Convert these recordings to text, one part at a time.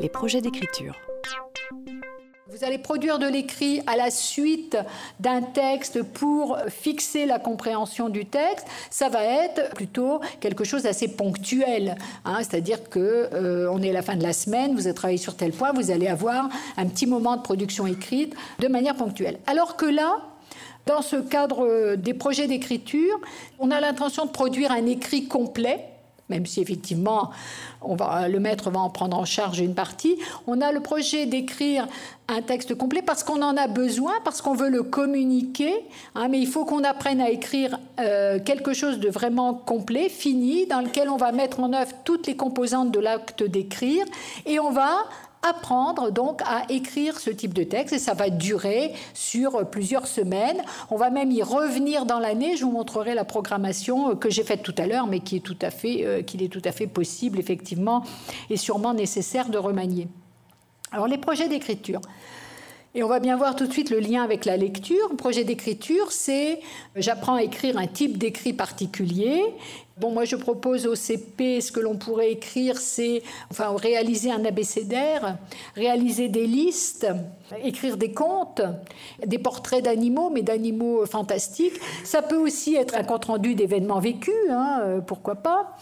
les projets d'écriture. Vous allez produire de l'écrit à la suite d'un texte pour fixer la compréhension du texte. Ça va être plutôt quelque chose d'assez ponctuel. Hein. C'est-à-dire que euh, on est à la fin de la semaine, vous avez travaillé sur tel point, vous allez avoir un petit moment de production écrite de manière ponctuelle. Alors que là, dans ce cadre des projets d'écriture, on a l'intention de produire un écrit complet même si effectivement on va, le maître va en prendre en charge une partie. On a le projet d'écrire un texte complet parce qu'on en a besoin, parce qu'on veut le communiquer, hein, mais il faut qu'on apprenne à écrire euh, quelque chose de vraiment complet, fini, dans lequel on va mettre en œuvre toutes les composantes de l'acte d'écrire, et on va apprendre donc à écrire ce type de texte et ça va durer sur plusieurs semaines. On va même y revenir dans l'année. Je vous montrerai la programmation que j'ai faite tout à l'heure, mais qui est tout à fait, euh, qu'il est tout à fait possible effectivement et sûrement nécessaire de remanier. Alors les projets d'écriture. Et on va bien voir tout de suite le lien avec la lecture. Projet d'écriture, c'est j'apprends à écrire un type d'écrit particulier. Bon, moi je propose au CP ce que l'on pourrait écrire, c'est enfin réaliser un abécédaire, réaliser des listes, écrire des contes, des portraits d'animaux, mais d'animaux fantastiques. Ça peut aussi être un compte rendu d'événements vécus, hein, euh, pourquoi pas.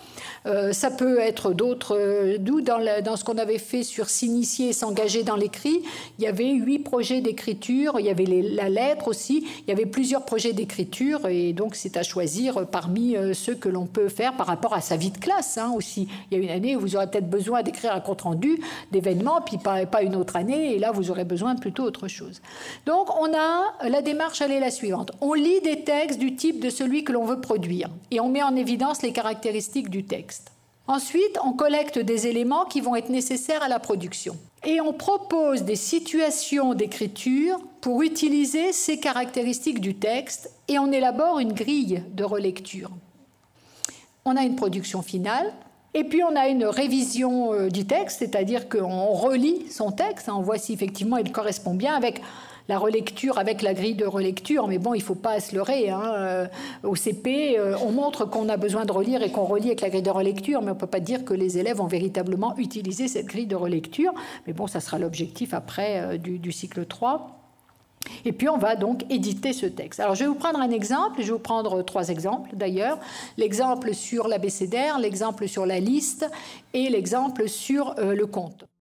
Euh, ça peut être d'autres. Euh, d'où dans, ce qu'on avait fait sur s'initier et s'engager dans l'écrit, il y avait huit projets d'écriture, il y avait la lettre aussi, il y avait plusieurs projets d'écriture, et donc c'est à choisir parmi euh, ceux que l'on peut faire par rapport à sa vie de classe hein, aussi. Il y a une année où vous aurez peut-être besoin d'écrire un compte-rendu d'événements, puis pas, pas une autre année, et là vous aurez besoin de plutôt autre chose. Donc on a la démarche, elle est la suivante. On lit des textes du type de celui que l'on veut produire, et on met en évidence les caractéristiques du texte. Ensuite, on collecte des éléments qui vont être nécessaires à la production. Et on propose des situations d'écriture pour utiliser ces caractéristiques du texte et on élabore une grille de relecture. On a une production finale et puis on a une révision euh, du texte, c'est-à-dire qu'on relit son texte, on voit si effectivement il correspond bien avec la relecture avec la grille de relecture, mais bon, il ne faut pas se leurrer. Hein. Euh, au CP, euh, on montre qu'on a besoin de relire et qu'on relit avec la grille de relecture, mais on ne peut pas dire que les élèves ont véritablement utilisé cette grille de relecture. Mais bon, ça sera l'objectif après du, du cycle 3. Et puis on va donc éditer ce texte. Alors je vais vous prendre un exemple, je vais vous prendre trois exemples d'ailleurs. L'exemple sur l'abécédaire, l'exemple sur la liste et l'exemple sur le compte.